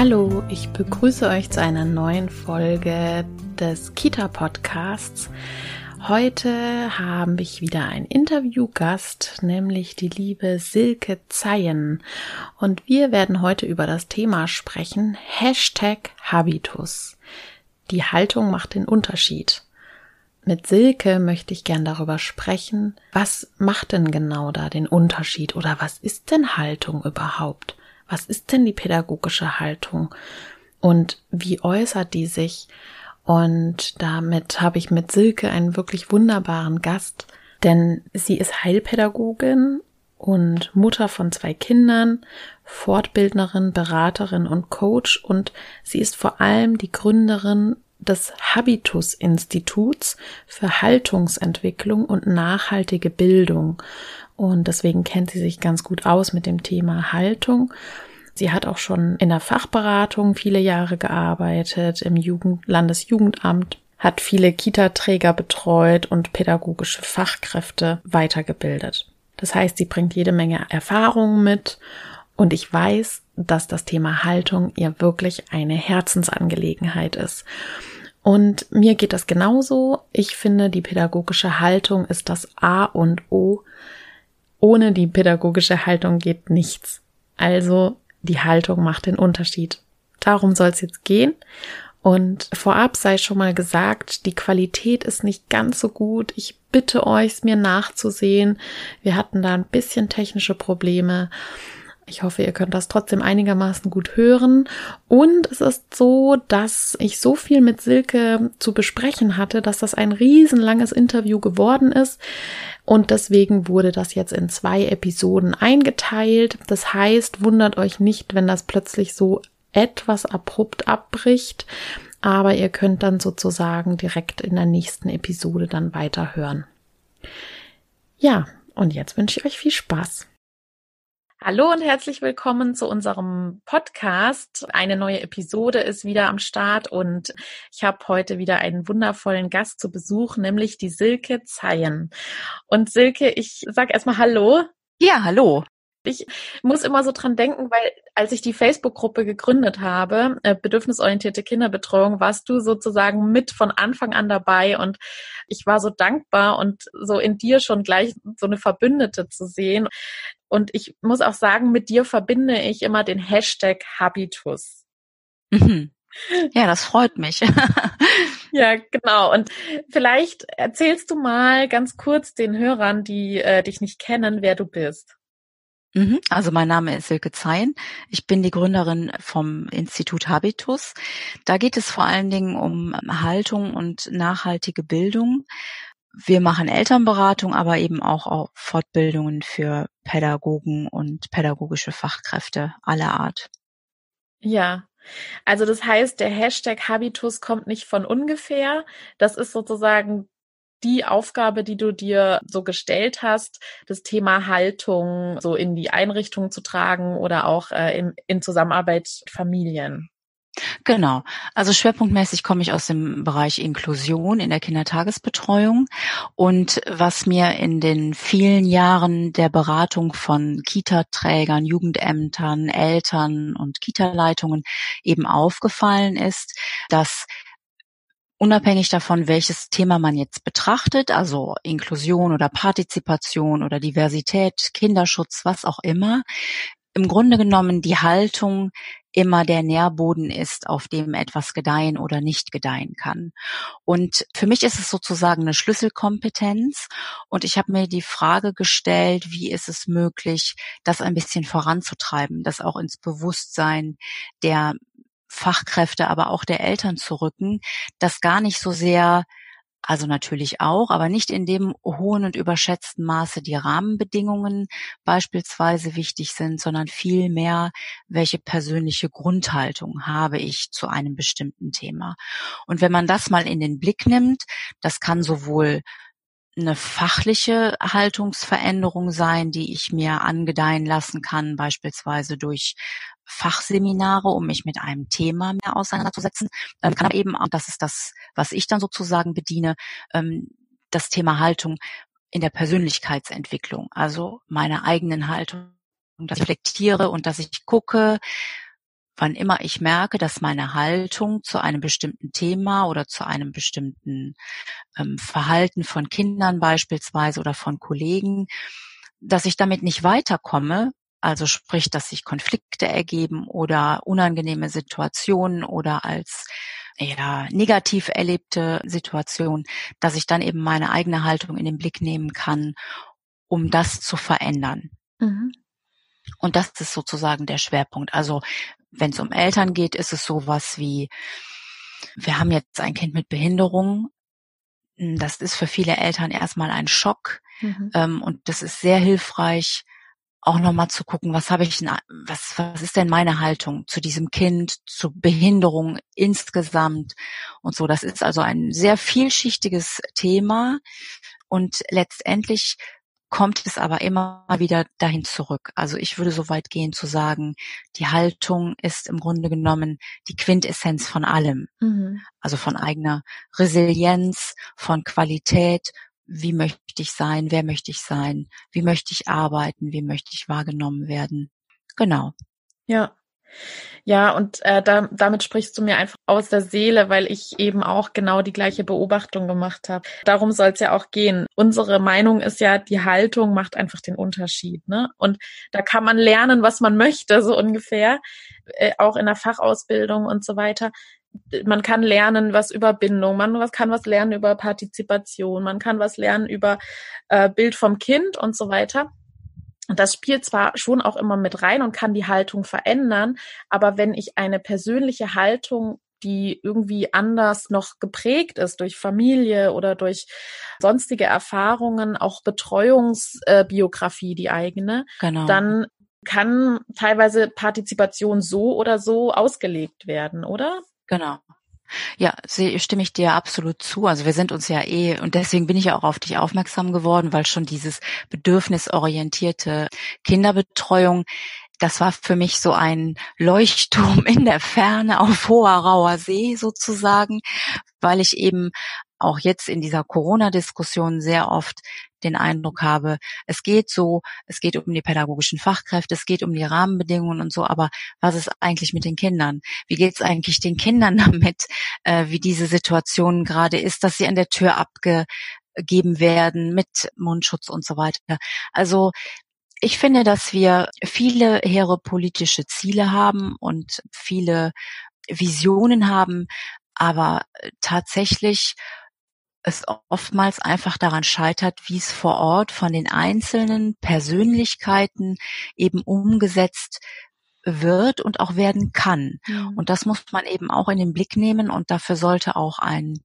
Hallo, ich begrüße euch zu einer neuen Folge des Kita-Podcasts. Heute habe ich wieder einen Interviewgast, nämlich die liebe Silke Zeyen. Und wir werden heute über das Thema sprechen, Hashtag Habitus. Die Haltung macht den Unterschied. Mit Silke möchte ich gern darüber sprechen, was macht denn genau da den Unterschied oder was ist denn Haltung überhaupt? Was ist denn die pädagogische Haltung? Und wie äußert die sich? Und damit habe ich mit Silke einen wirklich wunderbaren Gast, denn sie ist Heilpädagogin und Mutter von zwei Kindern, Fortbildnerin, Beraterin und Coach und sie ist vor allem die Gründerin des Habitus Instituts für Haltungsentwicklung und nachhaltige Bildung. Und deswegen kennt sie sich ganz gut aus mit dem Thema Haltung. Sie hat auch schon in der Fachberatung viele Jahre gearbeitet, im Jugend Landesjugendamt, hat viele Kita-Träger betreut und pädagogische Fachkräfte weitergebildet. Das heißt, sie bringt jede Menge Erfahrungen mit und ich weiß, dass das Thema Haltung ihr wirklich eine Herzensangelegenheit ist. Und mir geht das genauso. Ich finde, die pädagogische Haltung ist das A und O ohne die pädagogische Haltung geht nichts. Also die Haltung macht den Unterschied. Darum soll es jetzt gehen. Und vorab sei schon mal gesagt, die Qualität ist nicht ganz so gut. Ich bitte euch, es mir nachzusehen. Wir hatten da ein bisschen technische Probleme. Ich hoffe, ihr könnt das trotzdem einigermaßen gut hören. Und es ist so, dass ich so viel mit Silke zu besprechen hatte, dass das ein riesenlanges Interview geworden ist. Und deswegen wurde das jetzt in zwei Episoden eingeteilt. Das heißt, wundert euch nicht, wenn das plötzlich so etwas abrupt abbricht. Aber ihr könnt dann sozusagen direkt in der nächsten Episode dann weiterhören. Ja, und jetzt wünsche ich euch viel Spaß. Hallo und herzlich willkommen zu unserem Podcast. Eine neue Episode ist wieder am Start und ich habe heute wieder einen wundervollen Gast zu Besuch, nämlich die Silke Zeyen. Und Silke, ich sag erstmal Hallo. Ja, hallo. Ich muss immer so dran denken, weil als ich die Facebook-Gruppe gegründet habe, äh, bedürfnisorientierte Kinderbetreuung, warst du sozusagen mit von Anfang an dabei und ich war so dankbar und so in dir schon gleich so eine Verbündete zu sehen. Und ich muss auch sagen, mit dir verbinde ich immer den Hashtag Habitus. Mhm. Ja, das freut mich. ja, genau. Und vielleicht erzählst du mal ganz kurz den Hörern, die äh, dich nicht kennen, wer du bist. Mhm. Also mein Name ist Silke Zein. Ich bin die Gründerin vom Institut Habitus. Da geht es vor allen Dingen um Haltung und nachhaltige Bildung. Wir machen Elternberatung, aber eben auch, auch Fortbildungen für Pädagogen und pädagogische Fachkräfte aller Art. Ja, also das heißt, der Hashtag Habitus kommt nicht von ungefähr. Das ist sozusagen die Aufgabe, die du dir so gestellt hast, das Thema Haltung so in die Einrichtung zu tragen oder auch äh, in, in Zusammenarbeit mit Familien. Genau. Also schwerpunktmäßig komme ich aus dem Bereich Inklusion in der Kindertagesbetreuung. Und was mir in den vielen Jahren der Beratung von Kita-Trägern, Jugendämtern, Eltern und Kita-Leitungen eben aufgefallen ist, dass unabhängig davon, welches Thema man jetzt betrachtet, also Inklusion oder Partizipation oder Diversität, Kinderschutz, was auch immer, im Grunde genommen die Haltung immer der Nährboden ist, auf dem etwas gedeihen oder nicht gedeihen kann. Und für mich ist es sozusagen eine Schlüsselkompetenz. Und ich habe mir die Frage gestellt, wie ist es möglich, das ein bisschen voranzutreiben, das auch ins Bewusstsein der Fachkräfte, aber auch der Eltern zu rücken, dass gar nicht so sehr Also natürlich auch, aber nicht in dem hohen und überschätzten Maße die Rahmenbedingungen beispielsweise wichtig sind, sondern vielmehr, welche persönliche Grundhaltung habe ich zu einem bestimmten Thema. Und wenn man das mal in den Blick nimmt, das kann sowohl eine fachliche Haltungsveränderung sein, die ich mir angedeihen lassen kann, beispielsweise durch Fachseminare, um mich mit einem Thema mehr auseinanderzusetzen. Ähm, kann aber eben, auch, das ist das, was ich dann sozusagen bediene, ähm, das Thema Haltung in der Persönlichkeitsentwicklung, also meine eigenen Haltung, dass ich reflektiere und dass ich gucke, wann immer ich merke, dass meine Haltung zu einem bestimmten Thema oder zu einem bestimmten ähm, Verhalten von Kindern beispielsweise oder von Kollegen, dass ich damit nicht weiterkomme, also sprich, dass sich Konflikte ergeben oder unangenehme Situationen oder als ja, negativ erlebte Situation, dass ich dann eben meine eigene Haltung in den Blick nehmen kann, um das zu verändern. Mhm. Und das ist sozusagen der Schwerpunkt. Also wenn es um Eltern geht, ist es sowas wie, wir haben jetzt ein Kind mit Behinderung. Das ist für viele Eltern erstmal ein Schock. Mhm. Ähm, und das ist sehr hilfreich, auch nochmal zu gucken, was habe ich, was, was ist denn meine Haltung zu diesem Kind, zu Behinderung insgesamt und so. Das ist also ein sehr vielschichtiges Thema und letztendlich kommt es aber immer wieder dahin zurück. Also ich würde so weit gehen zu sagen, die Haltung ist im Grunde genommen die Quintessenz von allem. Mhm. Also von eigener Resilienz, von Qualität, wie möchte ich sein, wer möchte ich sein, wie möchte ich arbeiten, wie möchte ich wahrgenommen werden. Genau. Ja, ja, und äh, da, damit sprichst du mir einfach aus der Seele, weil ich eben auch genau die gleiche Beobachtung gemacht habe. Darum soll es ja auch gehen. Unsere Meinung ist ja, die Haltung macht einfach den Unterschied. Ne? Und da kann man lernen, was man möchte, so ungefähr, äh, auch in der Fachausbildung und so weiter. Man kann lernen was über Bindung, man kann was lernen über Partizipation, man kann was lernen über äh, Bild vom Kind und so weiter. Und das spielt zwar schon auch immer mit rein und kann die Haltung verändern, aber wenn ich eine persönliche Haltung die irgendwie anders noch geprägt ist durch Familie oder durch sonstige Erfahrungen, auch Betreuungsbiografie, äh, die eigene, genau. dann kann teilweise Partizipation so oder so ausgelegt werden, oder? Genau. Ja, stimme ich dir absolut zu. Also wir sind uns ja eh, und deswegen bin ich auch auf dich aufmerksam geworden, weil schon dieses bedürfnisorientierte Kinderbetreuung, das war für mich so ein Leuchtturm in der Ferne auf hoher rauer See sozusagen, weil ich eben auch jetzt in dieser Corona-Diskussion sehr oft den Eindruck habe, es geht so, es geht um die pädagogischen Fachkräfte, es geht um die Rahmenbedingungen und so, aber was ist eigentlich mit den Kindern? Wie geht es eigentlich den Kindern damit, äh, wie diese Situation gerade ist, dass sie an der Tür abgegeben werden mit Mundschutz und so weiter? Also ich finde, dass wir viele hehre politische Ziele haben und viele Visionen haben, aber tatsächlich es oftmals einfach daran scheitert, wie es vor Ort von den einzelnen Persönlichkeiten eben umgesetzt wird und auch werden kann. Mhm. Und das muss man eben auch in den Blick nehmen und dafür sollte auch ein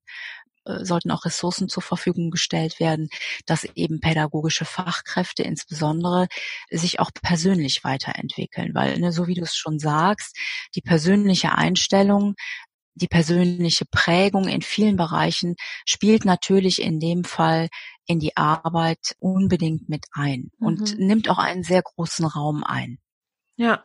äh, sollten auch Ressourcen zur Verfügung gestellt werden, dass eben pädagogische Fachkräfte insbesondere sich auch persönlich weiterentwickeln, weil ne, so wie du es schon sagst, die persönliche Einstellung die persönliche Prägung in vielen Bereichen spielt natürlich in dem Fall in die Arbeit unbedingt mit ein mhm. und nimmt auch einen sehr großen Raum ein. Ja,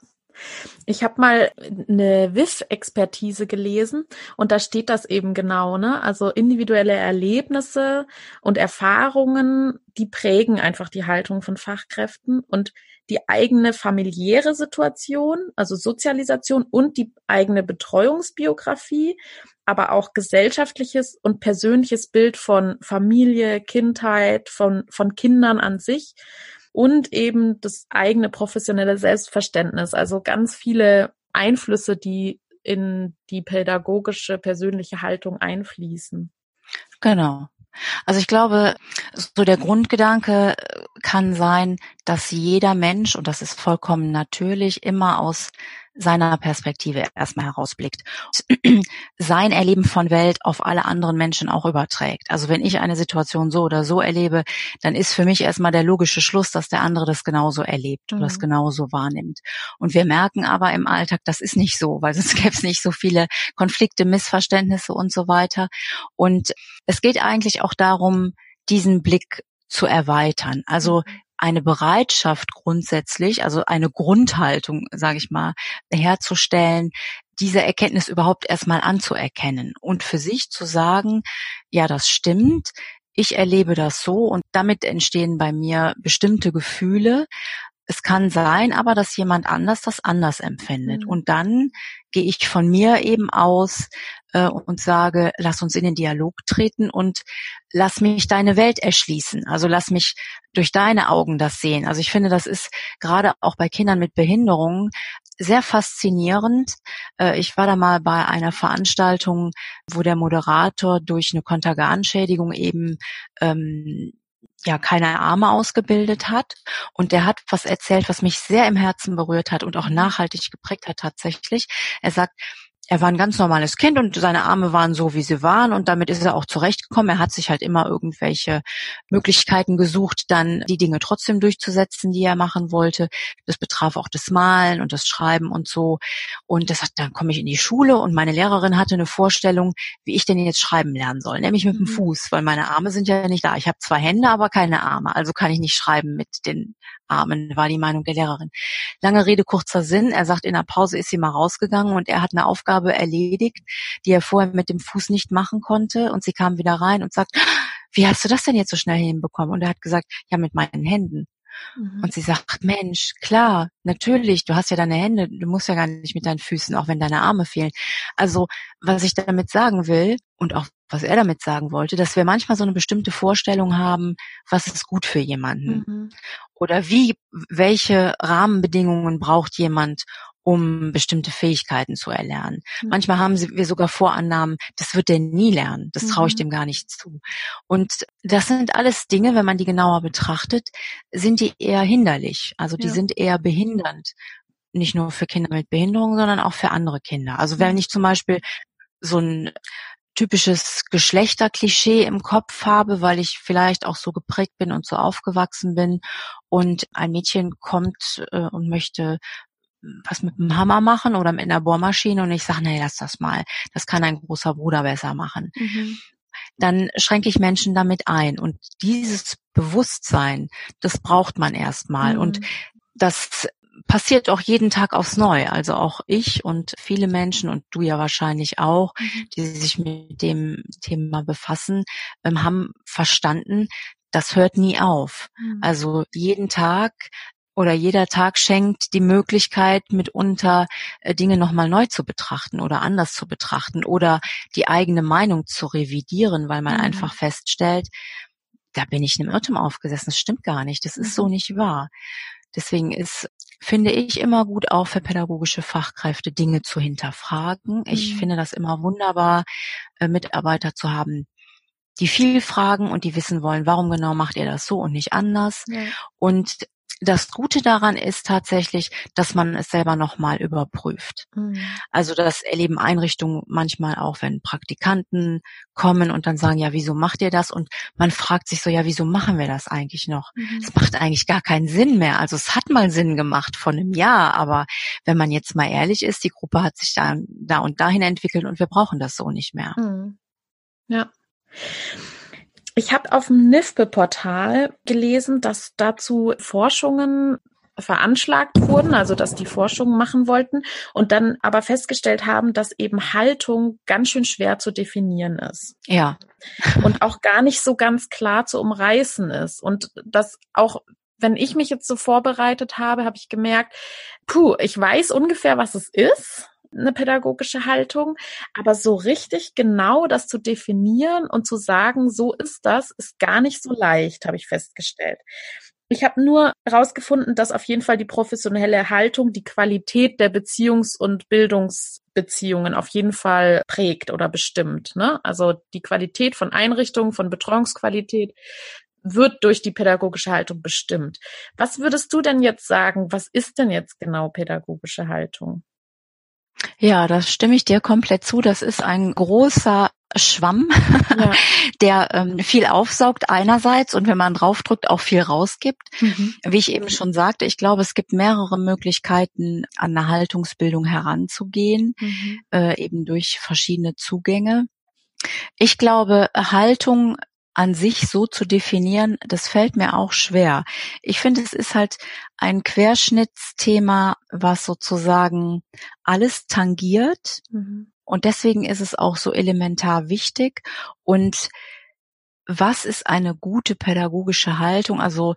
ich habe mal eine WIF-Expertise gelesen und da steht das eben genau, ne? Also individuelle Erlebnisse und Erfahrungen, die prägen einfach die Haltung von Fachkräften und die eigene familiäre Situation, also Sozialisation und die eigene Betreuungsbiografie, aber auch gesellschaftliches und persönliches Bild von Familie, Kindheit, von, von Kindern an sich und eben das eigene professionelle Selbstverständnis. Also ganz viele Einflüsse, die in die pädagogische persönliche Haltung einfließen. Genau. Also ich glaube, so der Grundgedanke kann sein, dass jeder Mensch, und das ist vollkommen natürlich, immer aus seiner Perspektive erstmal herausblickt. Sein Erleben von Welt auf alle anderen Menschen auch überträgt. Also wenn ich eine Situation so oder so erlebe, dann ist für mich erstmal der logische Schluss, dass der andere das genauso erlebt mhm. oder das genauso wahrnimmt. Und wir merken aber im Alltag, das ist nicht so, weil sonst gäbe es nicht so viele Konflikte, Missverständnisse und so weiter. Und es geht eigentlich auch darum, diesen Blick zu erweitern. Also mhm eine Bereitschaft grundsätzlich, also eine Grundhaltung, sage ich mal, herzustellen, diese Erkenntnis überhaupt erstmal anzuerkennen und für sich zu sagen, ja, das stimmt, ich erlebe das so und damit entstehen bei mir bestimmte Gefühle. Es kann sein, aber dass jemand anders das anders empfindet. Mhm. Und dann gehe ich von mir eben aus, äh, und sage, lass uns in den Dialog treten und lass mich deine Welt erschließen. Also lass mich durch deine Augen das sehen. Also ich finde, das ist gerade auch bei Kindern mit Behinderungen sehr faszinierend. Äh, ich war da mal bei einer Veranstaltung, wo der Moderator durch eine Konterganschädigung eben ähm, ja keine Arme ausgebildet hat und der hat was erzählt, was mich sehr im Herzen berührt hat und auch nachhaltig geprägt hat tatsächlich. Er sagt, er war ein ganz normales Kind und seine Arme waren so, wie sie waren und damit ist er auch zurechtgekommen. Er hat sich halt immer irgendwelche Möglichkeiten gesucht, dann die Dinge trotzdem durchzusetzen, die er machen wollte. Das betraf auch das Malen und das Schreiben und so. Und das hat, dann komme ich in die Schule und meine Lehrerin hatte eine Vorstellung, wie ich denn jetzt schreiben lernen soll, nämlich mit dem mhm. Fuß, weil meine Arme sind ja nicht da. Ich habe zwei Hände, aber keine Arme, also kann ich nicht schreiben mit den Armen, war die Meinung der Lehrerin. Lange Rede, kurzer Sinn. Er sagt, in der Pause ist sie mal rausgegangen und er hat eine Aufgabe erledigt, die er vorher mit dem Fuß nicht machen konnte. Und sie kam wieder rein und sagt, wie hast du das denn jetzt so schnell hinbekommen? Und er hat gesagt, ja, mit meinen Händen. Mhm. Und sie sagt, Mensch, klar, natürlich, du hast ja deine Hände, du musst ja gar nicht mit deinen Füßen, auch wenn deine Arme fehlen. Also, was ich damit sagen will und auch was er damit sagen wollte, dass wir manchmal so eine bestimmte Vorstellung haben, was ist gut für jemanden. Mhm. Oder wie, welche Rahmenbedingungen braucht jemand, um bestimmte Fähigkeiten zu erlernen. Mhm. Manchmal haben wir sogar Vorannahmen, das wird der nie lernen, das traue ich mhm. dem gar nicht zu. Und das sind alles Dinge, wenn man die genauer betrachtet, sind die eher hinderlich, also die ja. sind eher behindernd. Nicht nur für Kinder mit Behinderung, sondern auch für andere Kinder. Also wenn mhm. ich zum Beispiel so ein typisches Geschlechterklischee im Kopf habe, weil ich vielleicht auch so geprägt bin und so aufgewachsen bin und ein Mädchen kommt äh, und möchte was mit dem Hammer machen oder mit einer Bohrmaschine und ich sage, nee, lass das mal. Das kann ein großer Bruder besser machen. Mhm. Dann schränke ich Menschen damit ein. Und dieses Bewusstsein, das braucht man erstmal. Mhm. Und das passiert auch jeden Tag aufs Neue. Also auch ich und viele Menschen und du ja wahrscheinlich auch, mhm. die sich mit dem Thema befassen, ähm, haben verstanden, das hört nie auf. Mhm. Also jeden Tag oder jeder Tag schenkt die Möglichkeit, mitunter äh, Dinge nochmal neu zu betrachten oder anders zu betrachten oder die eigene Meinung zu revidieren, weil man mhm. einfach feststellt, da bin ich einem Irrtum aufgesessen, das stimmt gar nicht, das ist so mhm. nicht wahr. Deswegen ist, finde ich, immer gut auch für pädagogische Fachkräfte Dinge zu hinterfragen. Ich mhm. finde das immer wunderbar, äh, Mitarbeiter zu haben, die viel fragen und die wissen wollen, warum genau macht ihr das so und nicht anders. Ja. Und das Gute daran ist tatsächlich, dass man es selber nochmal überprüft. Mhm. Also das erleben Einrichtungen manchmal auch, wenn Praktikanten kommen und dann sagen, ja, wieso macht ihr das? Und man fragt sich so, ja, wieso machen wir das eigentlich noch? Mhm. Es mhm. macht eigentlich gar keinen Sinn mehr. Also es hat mal Sinn gemacht von einem Jahr, aber wenn man jetzt mal ehrlich ist, die Gruppe hat sich da, da und dahin entwickelt und wir brauchen das so nicht mehr. Mhm. Ja. Ich habe auf dem NIFBE-Portal gelesen, dass dazu Forschungen veranschlagt wurden, also dass die Forschungen machen wollten und dann aber festgestellt haben, dass eben Haltung ganz schön schwer zu definieren ist. Ja. Und auch gar nicht so ganz klar zu umreißen ist. Und dass auch wenn ich mich jetzt so vorbereitet habe, habe ich gemerkt, puh, ich weiß ungefähr, was es ist eine pädagogische Haltung. Aber so richtig genau das zu definieren und zu sagen, so ist das, ist gar nicht so leicht, habe ich festgestellt. Ich habe nur herausgefunden, dass auf jeden Fall die professionelle Haltung die Qualität der Beziehungs- und Bildungsbeziehungen auf jeden Fall prägt oder bestimmt. Ne? Also die Qualität von Einrichtungen, von Betreuungsqualität wird durch die pädagogische Haltung bestimmt. Was würdest du denn jetzt sagen? Was ist denn jetzt genau pädagogische Haltung? Ja, das stimme ich dir komplett zu. Das ist ein großer Schwamm, ja. der ähm, viel aufsaugt einerseits und wenn man draufdrückt, auch viel rausgibt. Mhm. Wie ich eben schon sagte, ich glaube, es gibt mehrere Möglichkeiten, an eine Haltungsbildung heranzugehen, mhm. äh, eben durch verschiedene Zugänge. Ich glaube, Haltung an sich so zu definieren, das fällt mir auch schwer. Ich finde, es ist halt ein Querschnittsthema, was sozusagen alles tangiert. Mhm. Und deswegen ist es auch so elementar wichtig. Und was ist eine gute pädagogische Haltung? Also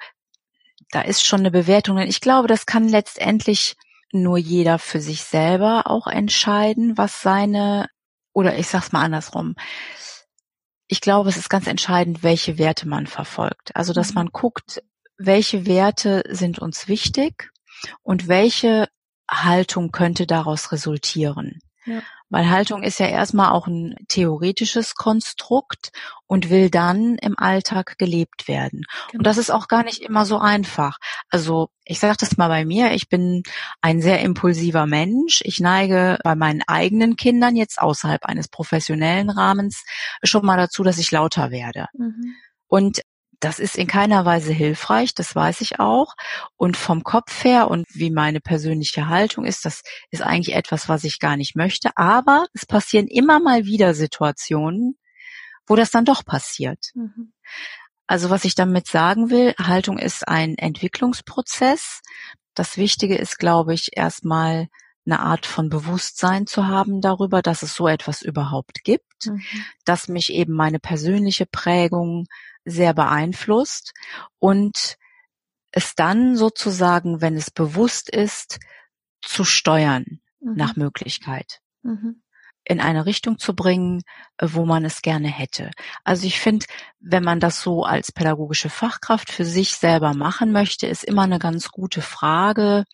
da ist schon eine Bewertung. Ich glaube, das kann letztendlich nur jeder für sich selber auch entscheiden, was seine, oder ich sag's mal andersrum ich glaube, es ist ganz entscheidend, welche Werte man verfolgt. Also, dass mhm. man guckt, welche Werte sind uns wichtig und welche Haltung könnte daraus resultieren. Ja. Weil Haltung ist ja erstmal auch ein theoretisches Konstrukt und will dann im Alltag gelebt werden. Genau. Und das ist auch gar nicht immer so einfach. Also ich sage das mal bei mir, ich bin ein sehr impulsiver Mensch. Ich neige bei meinen eigenen Kindern jetzt außerhalb eines professionellen Rahmens schon mal dazu, dass ich lauter werde. Mhm. Und das ist in keiner Weise hilfreich, das weiß ich auch. Und vom Kopf her und wie meine persönliche Haltung ist, das ist eigentlich etwas, was ich gar nicht möchte. Aber es passieren immer mal wieder Situationen, wo das dann doch passiert. Mhm. Also was ich damit sagen will, Haltung ist ein Entwicklungsprozess. Das Wichtige ist, glaube ich, erstmal eine Art von Bewusstsein zu haben darüber, dass es so etwas überhaupt gibt, mhm. dass mich eben meine persönliche Prägung sehr beeinflusst und es dann sozusagen, wenn es bewusst ist, zu steuern mhm. nach Möglichkeit. Mhm. in eine Richtung zu bringen, wo man es gerne hätte. Also ich finde, wenn man das so als pädagogische Fachkraft für sich selber machen möchte, ist immer eine ganz gute Frage,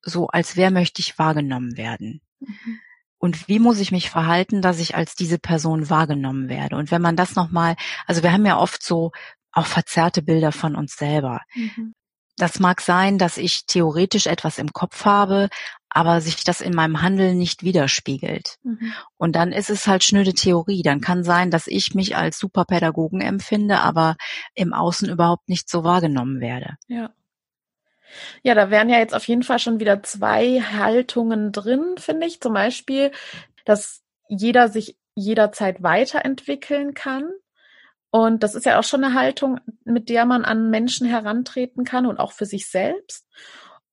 so als wer möchte ich wahrgenommen werden. Mhm und wie muss ich mich verhalten, dass ich als diese Person wahrgenommen werde. Und wenn man das nochmal, also wir haben ja oft so auch verzerrte Bilder von uns selber. Mhm. Das mag sein, dass ich theoretisch etwas im Kopf habe, aber sich das in meinem Handeln nicht widerspiegelt. Mhm. Und dann ist es halt schnöde Theorie. Dann kann sein, dass ich mich als Superpädagogen empfinde, aber im Außen überhaupt nicht so wahrgenommen werde. Ja. Ja, da wären ja jetzt auf jeden Fall schon wieder zwei Haltungen drin, finde ich. Zum Beispiel, dass jeder sich jederzeit weiterentwickeln kann. Und das ist ja auch schon eine Haltung, mit der man an Menschen herantreten kann und auch für sich selbst.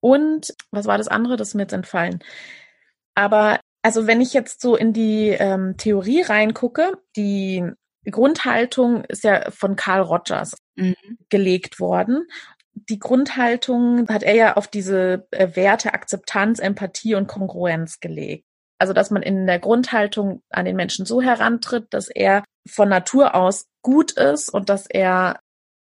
Und was war das andere? Das ist mir jetzt entfallen. Aber also wenn ich jetzt so in die ähm, Theorie reingucke, die Grundhaltung ist ja von Carl Rogers mhm. gelegt worden die Grundhaltung hat er ja auf diese äh, Werte Akzeptanz, Empathie und Kongruenz gelegt. Also, dass man in der Grundhaltung an den Menschen so herantritt, dass er von Natur aus gut ist und dass er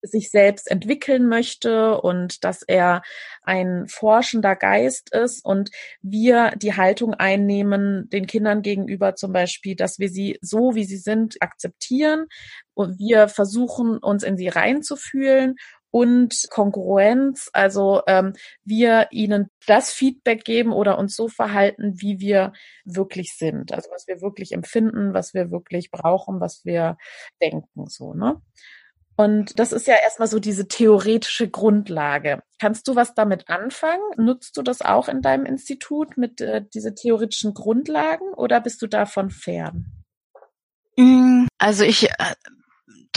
sich selbst entwickeln möchte und dass er ein forschender Geist ist und wir die Haltung einnehmen, den Kindern gegenüber zum Beispiel, dass wir sie so, wie sie sind, akzeptieren und wir versuchen, uns in sie reinzufühlen und Kongruenz, also ähm, wir ihnen das Feedback geben oder uns so verhalten, wie wir wirklich sind, also was wir wirklich empfinden, was wir wirklich brauchen, was wir denken, so, ne? Und das ist ja erstmal so diese theoretische Grundlage. Kannst du was damit anfangen? Nutzt du das auch in deinem Institut mit äh, diese theoretischen Grundlagen oder bist du davon fern? Mm, also ich äh,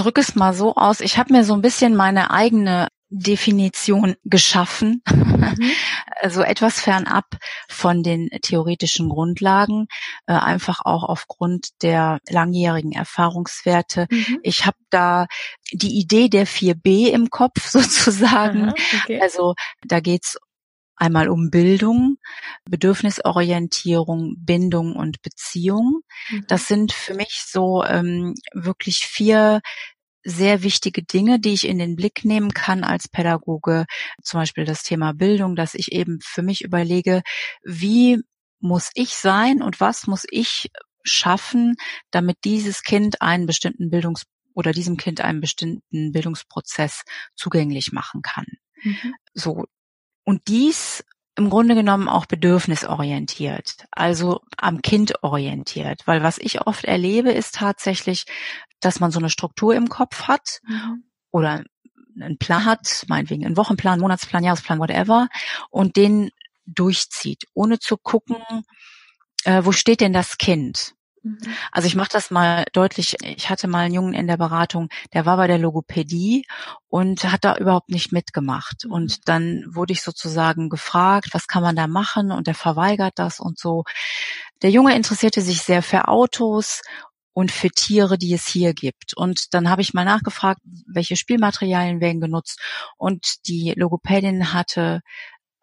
drücke es mal so aus. Ich habe mir so ein bisschen meine eigene Definition geschaffen, mhm. also etwas fernab von den theoretischen Grundlagen, äh, einfach auch aufgrund der langjährigen Erfahrungswerte. Mhm. Ich habe da die Idee der 4B im Kopf sozusagen. Aha, okay. Also da geht's einmal um Bildung, Bedürfnisorientierung, Bindung und Beziehung. Mhm. Das sind für mich so ähm, wirklich vier sehr wichtige Dinge, die ich in den Blick nehmen kann als Pädagoge. Zum Beispiel das Thema Bildung, dass ich eben für mich überlege, wie muss ich sein und was muss ich schaffen, damit dieses Kind einen bestimmten Bildungs oder diesem Kind einen bestimmten Bildungsprozess zugänglich machen kann. Mhm. So. Und dies im Grunde genommen auch bedürfnisorientiert, also am Kind orientiert. Weil was ich oft erlebe, ist tatsächlich, dass man so eine Struktur im Kopf hat mhm. oder einen Plan hat, meinetwegen einen Wochenplan, Monatsplan, Jahresplan, whatever, und den durchzieht, ohne zu gucken, äh, wo steht denn das Kind? Mhm. Also ich mache das mal deutlich. Ich hatte mal einen Jungen in der Beratung, der war bei der Logopädie und hat da überhaupt nicht mitgemacht. Mhm. Und dann wurde ich sozusagen gefragt, was kann man da machen? Und der verweigert das und so. Der Junge interessierte sich sehr für Autos und für Tiere, die es hier gibt. Und dann habe ich mal nachgefragt, welche Spielmaterialien werden genutzt. Und die Logopädin hatte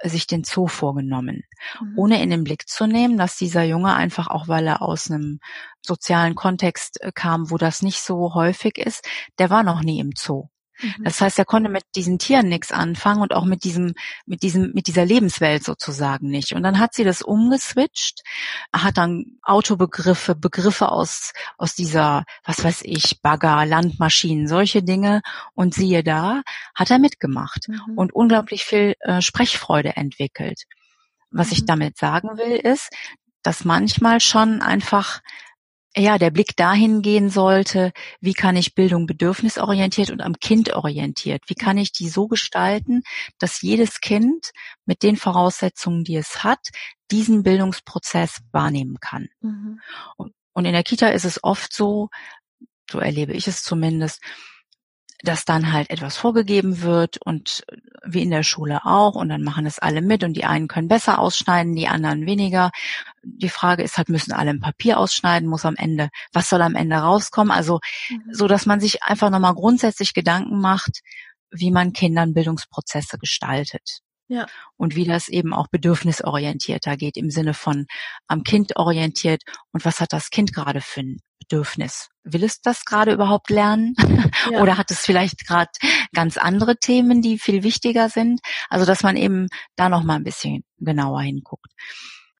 sich den Zoo vorgenommen, mhm. ohne in den Blick zu nehmen, dass dieser Junge einfach auch, weil er aus einem sozialen Kontext äh, kam, wo das nicht so häufig ist, der war noch nie im Zoo. Mhm. Das heißt, er konnte mit diesen Tieren nichts anfangen und auch mit diesem, mit diesem, mit dieser Lebenswelt sozusagen nicht. Und dann hat sie das umgeswitcht, hat dann Autobegriffe, Begriffe aus, aus dieser, was weiß ich, Bagger, Landmaschinen, solche Dinge. Und siehe da, hat er mitgemacht mhm. und unglaublich viel äh, Sprechfreude entwickelt. Was mhm. ich damit sagen will, ist, dass manchmal schon einfach ja, der Blick dahin gehen sollte, wie kann ich Bildung bedürfnisorientiert und am Kind orientiert? Wie kann ich die so gestalten, dass jedes Kind mit den Voraussetzungen, die es hat, diesen Bildungsprozess wahrnehmen kann? Mhm. Und, und in der Kita ist es oft so, so erlebe ich es zumindest, dass dann halt etwas vorgegeben wird und wie in der Schule auch und dann machen es alle mit und die einen können besser ausschneiden, die anderen weniger. Die Frage ist halt, müssen alle ein Papier ausschneiden, muss am Ende, was soll am Ende rauskommen? Also, mhm. so dass man sich einfach nochmal grundsätzlich Gedanken macht, wie man Kindern Bildungsprozesse gestaltet. Ja. Und wie das eben auch bedürfnisorientierter geht im Sinne von am Kind orientiert und was hat das Kind gerade für ein Bedürfnis? Will es das gerade überhaupt lernen? Ja. Oder hat es vielleicht gerade ganz andere Themen, die viel wichtiger sind? Also dass man eben da noch mal ein bisschen genauer hinguckt.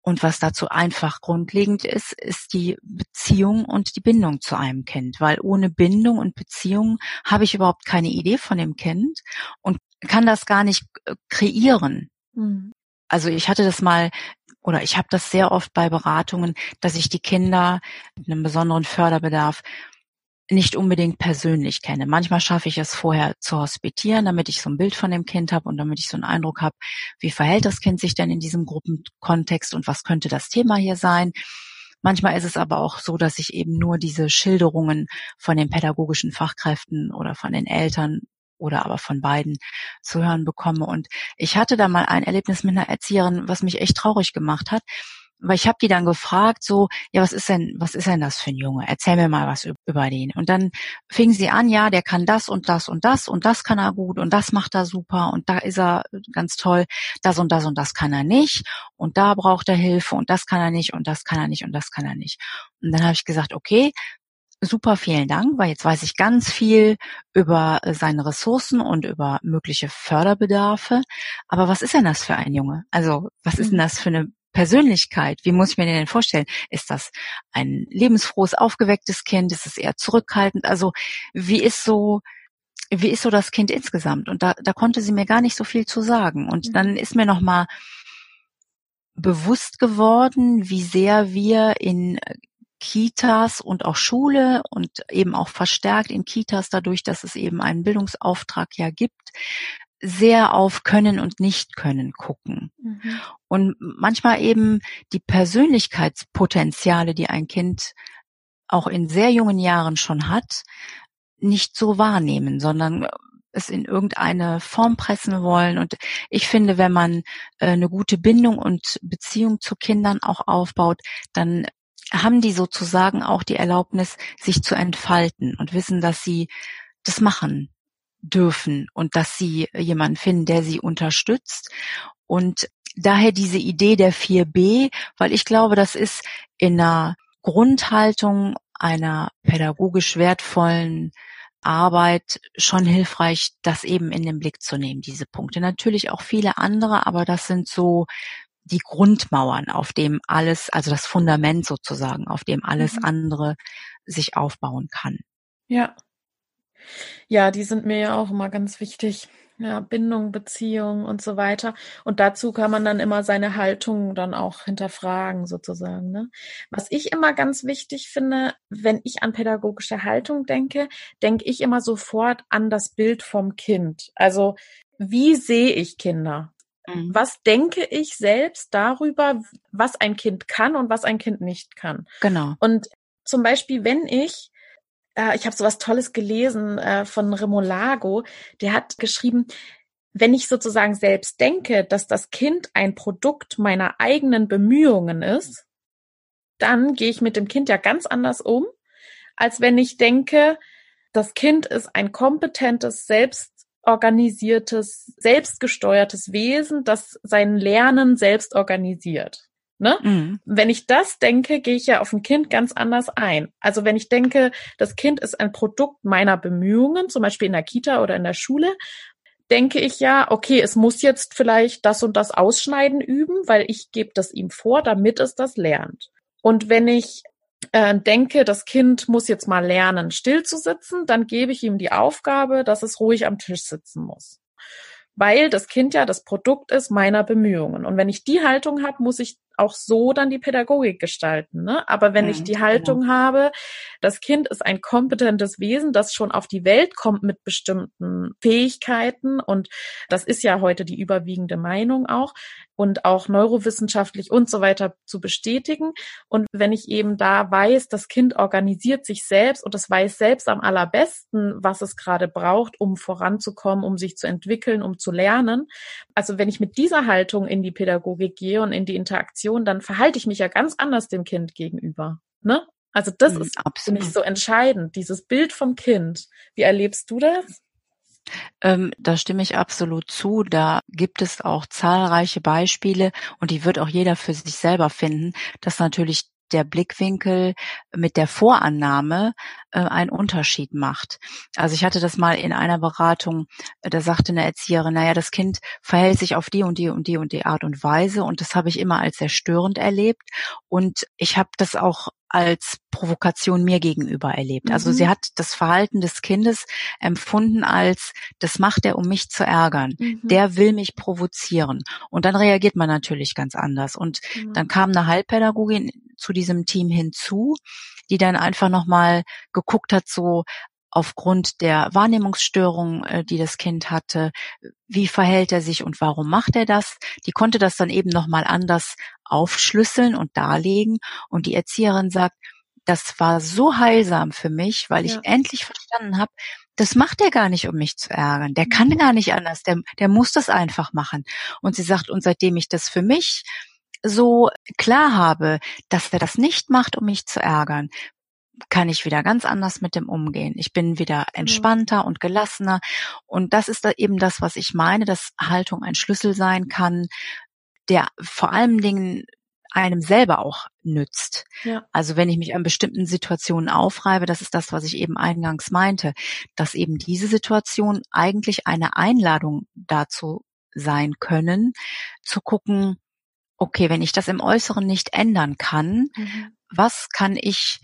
Und was dazu einfach grundlegend ist, ist die Beziehung und die Bindung zu einem Kind. Weil ohne Bindung und Beziehung habe ich überhaupt keine Idee von dem Kind und kann das gar nicht äh, kreieren. Mhm. Also ich hatte das mal oder ich habe das sehr oft bei Beratungen, dass ich die Kinder mit einem besonderen Förderbedarf nicht unbedingt persönlich kenne. Manchmal schaffe ich es vorher zu hospitieren, damit ich so ein Bild von dem Kind habe und damit ich so einen Eindruck habe, wie verhält das Kind sich denn in diesem Gruppenkontext und was könnte das Thema hier sein. Manchmal ist es aber auch so, dass ich eben nur diese Schilderungen von den pädagogischen Fachkräften oder von den Eltern oder aber von beiden zu hören bekomme. Und ich hatte da mal ein Erlebnis mit einer Erzieherin, was mich echt traurig gemacht hat. Weil ich habe die dann gefragt, so, ja, was ist denn, was ist denn das für ein Junge? Erzähl mir mal was über den. Und dann fing sie an, ja, der kann das und das und das und das kann er gut und das macht er super und da ist er ganz toll. Das und das und das kann er nicht und da braucht er Hilfe und das kann er nicht und das kann er nicht und das kann er nicht. Und dann habe ich gesagt, okay, super vielen Dank, weil jetzt weiß ich ganz viel über äh, seine Ressourcen und über mögliche Förderbedarfe. Aber was ist denn das für ein Junge? Also was ist denn mhm. das für eine Persönlichkeit? Wie muss ich mir den denn vorstellen? Ist das ein lebensfrohes, aufgewecktes Kind? Ist es eher zurückhaltend? Also wie ist so, wie ist so das Kind insgesamt? Und da, da konnte sie mir gar nicht so viel zu sagen. Und mhm. dann ist mir nochmal bewusst geworden, wie sehr wir in Kitas und auch Schule und eben auch verstärkt in Kitas dadurch, dass es eben einen Bildungsauftrag ja gibt, sehr auf Können und Nicht-Können gucken. Mhm. Und manchmal eben die Persönlichkeitspotenziale, die ein Kind auch in sehr jungen Jahren schon hat, nicht so wahrnehmen, sondern es in irgendeine Form pressen wollen. Und ich finde, wenn man äh, eine gute Bindung und Beziehung zu Kindern auch aufbaut, dann haben die sozusagen auch die Erlaubnis, sich zu entfalten und wissen, dass sie das machen dürfen und dass sie jemanden finden, der sie unterstützt. Und daher diese Idee der 4b, weil ich glaube, das ist in einer Grundhaltung einer pädagogisch wertvollen Arbeit schon hilfreich, das eben in den Blick zu nehmen, diese Punkte. Natürlich auch viele andere, aber das sind so die Grundmauern, auf dem alles, also das Fundament sozusagen, auf dem alles mhm. andere sich aufbauen kann. Ja. Ja, die sind mir ja auch immer ganz wichtig. Ja, Bindung, Beziehung und so weiter. Und dazu kann man dann immer seine Haltung dann auch hinterfragen, sozusagen. Ne? Was ich immer ganz wichtig finde, wenn ich an pädagogische Haltung denke, denke ich immer sofort an das Bild vom Kind. Also, wie sehe ich Kinder? Mhm. Was denke ich selbst darüber, was ein Kind kann und was ein Kind nicht kann? Genau. Und zum Beispiel, wenn ich äh, ich habe so was Tolles gelesen äh, von Remolago, der hat geschrieben, wenn ich sozusagen selbst denke, dass das Kind ein Produkt meiner eigenen Bemühungen ist, dann gehe ich mit dem Kind ja ganz anders um, als wenn ich denke, das Kind ist ein kompetentes, selbstorganisiertes, selbstgesteuertes Wesen, das sein Lernen selbst organisiert. Ne? Mhm. Wenn ich das denke, gehe ich ja auf ein Kind ganz anders ein. Also wenn ich denke, das Kind ist ein Produkt meiner Bemühungen, zum Beispiel in der Kita oder in der Schule, denke ich ja, okay, es muss jetzt vielleicht das und das Ausschneiden üben, weil ich gebe das ihm vor, damit es das lernt. Und wenn ich äh, denke, das Kind muss jetzt mal lernen, still zu sitzen, dann gebe ich ihm die Aufgabe, dass es ruhig am Tisch sitzen muss weil das Kind ja das Produkt ist meiner Bemühungen. Und wenn ich die Haltung habe, muss ich auch so dann die Pädagogik gestalten. Ne? Aber wenn mhm, ich die Haltung genau. habe, das Kind ist ein kompetentes Wesen, das schon auf die Welt kommt mit bestimmten Fähigkeiten und das ist ja heute die überwiegende Meinung auch und auch neurowissenschaftlich und so weiter zu bestätigen. Und wenn ich eben da weiß, das Kind organisiert sich selbst und es weiß selbst am allerbesten, was es gerade braucht, um voranzukommen, um sich zu entwickeln, um zu lernen. Also wenn ich mit dieser Haltung in die Pädagogik gehe und in die Interaktion dann verhalte ich mich ja ganz anders dem Kind gegenüber. Ne? Also das mhm, ist für mich so entscheidend, dieses Bild vom Kind. Wie erlebst du das? Ähm, da stimme ich absolut zu. Da gibt es auch zahlreiche Beispiele und die wird auch jeder für sich selber finden, dass natürlich der Blickwinkel mit der Vorannahme äh, einen Unterschied macht. Also ich hatte das mal in einer Beratung, äh, da sagte eine Erzieherin, naja, das Kind verhält sich auf die und die und die und die Art und Weise und das habe ich immer als sehr störend erlebt und ich habe das auch als Provokation mir gegenüber erlebt. Also sie mhm. hat das Verhalten des Kindes empfunden als, das macht er, um mich zu ärgern. Mhm. Der will mich provozieren. Und dann reagiert man natürlich ganz anders. Und mhm. dann kam eine Heilpädagogin zu diesem Team hinzu, die dann einfach nochmal geguckt hat, so, aufgrund der Wahrnehmungsstörung, äh, die das Kind hatte, wie verhält er sich und warum macht er das? Die konnte das dann eben nochmal anders aufschlüsseln und darlegen. Und die Erzieherin sagt, das war so heilsam für mich, weil ich ja. endlich verstanden habe, das macht er gar nicht, um mich zu ärgern. Der kann mhm. gar nicht anders. Der, der muss das einfach machen. Und sie sagt, und seitdem ich das für mich so klar habe, dass er das nicht macht, um mich zu ärgern, kann ich wieder ganz anders mit dem umgehen. Ich bin wieder entspannter und gelassener. Und das ist da eben das, was ich meine, dass Haltung ein Schlüssel sein kann, der vor allen Dingen einem selber auch nützt. Ja. Also wenn ich mich an bestimmten Situationen aufreibe, das ist das, was ich eben eingangs meinte, dass eben diese Situationen eigentlich eine Einladung dazu sein können, zu gucken, okay, wenn ich das im Äußeren nicht ändern kann, mhm. was kann ich